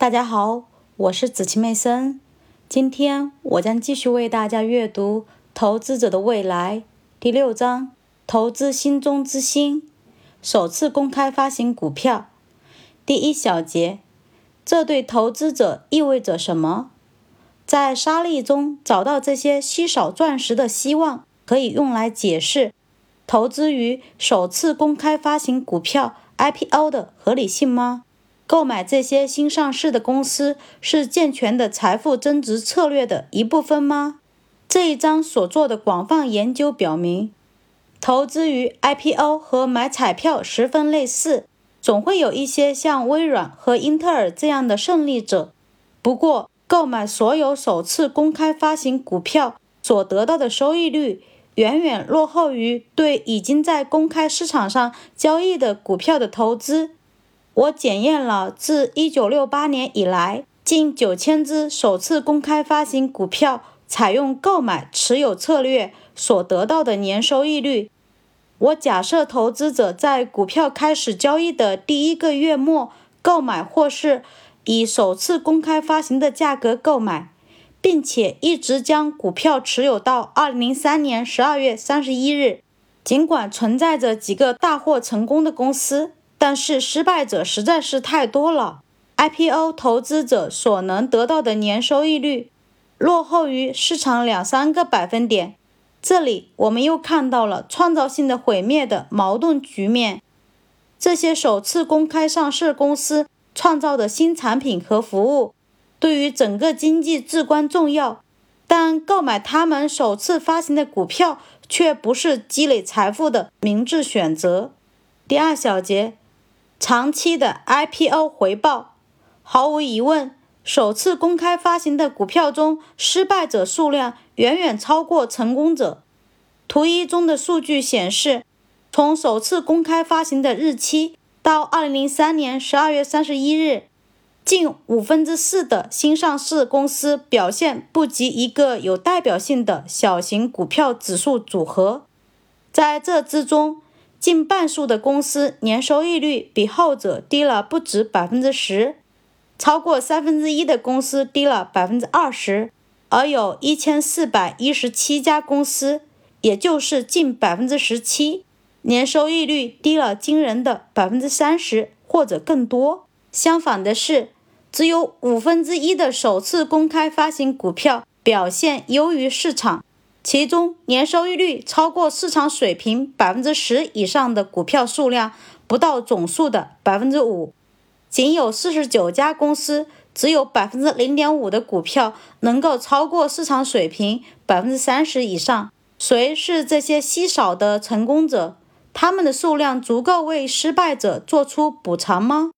大家好，我是子琪妹森。今天我将继续为大家阅读《投资者的未来》第六章：投资心中之星。首次公开发行股票。第一小节，这对投资者意味着什么？在沙砾中找到这些稀少钻石的希望，可以用来解释投资于首次公开发行股票 （IPO） 的合理性吗？购买这些新上市的公司是健全的财富增值策略的一部分吗？这一章所做的广泛研究表明，投资于 IPO 和买彩票十分类似，总会有一些像微软和英特尔这样的胜利者。不过，购买所有首次公开发行股票所得到的收益率，远远落后于对已经在公开市场上交易的股票的投资。我检验了自1968年以来近9000只首次公开发行股票采用购买持有策略所得到的年收益率。我假设投资者在股票开始交易的第一个月末购买，或是以首次公开发行的价格购买，并且一直将股票持有到2003年12月31日。尽管存在着几个大获成功的公司。但是失败者实在是太多了。IPO 投资者所能得到的年收益率落后于市场两三个百分点。这里我们又看到了创造性的毁灭的矛盾局面。这些首次公开上市公司创造的新产品和服务对于整个经济至关重要，但购买他们首次发行的股票却不是积累财富的明智选择。第二小节。长期的 IPO 回报，毫无疑问，首次公开发行的股票中，失败者数量远远超过成功者。图一中的数据显示，从首次公开发行的日期到2003年12月31日，近五分之四的新上市公司表现不及一个有代表性的小型股票指数组合。在这之中，近半数的公司年收益率比后者低了不止百分之十，超过三分之一的公司低了百分之二十，而有一千四百一十七家公司，也就是近百分之十七，年收益率低了惊人的百分之三十或者更多。相反的是，只有五分之一的首次公开发行股票表现优于市场。其中，年收益率超过市场水平百分之十以上的股票数量不到总数的百分之五，仅有四十九家公司，只有百分之零点五的股票能够超过市场水平百分之三十以上。谁是这些稀少的成功者？他们的数量足够为失败者做出补偿吗？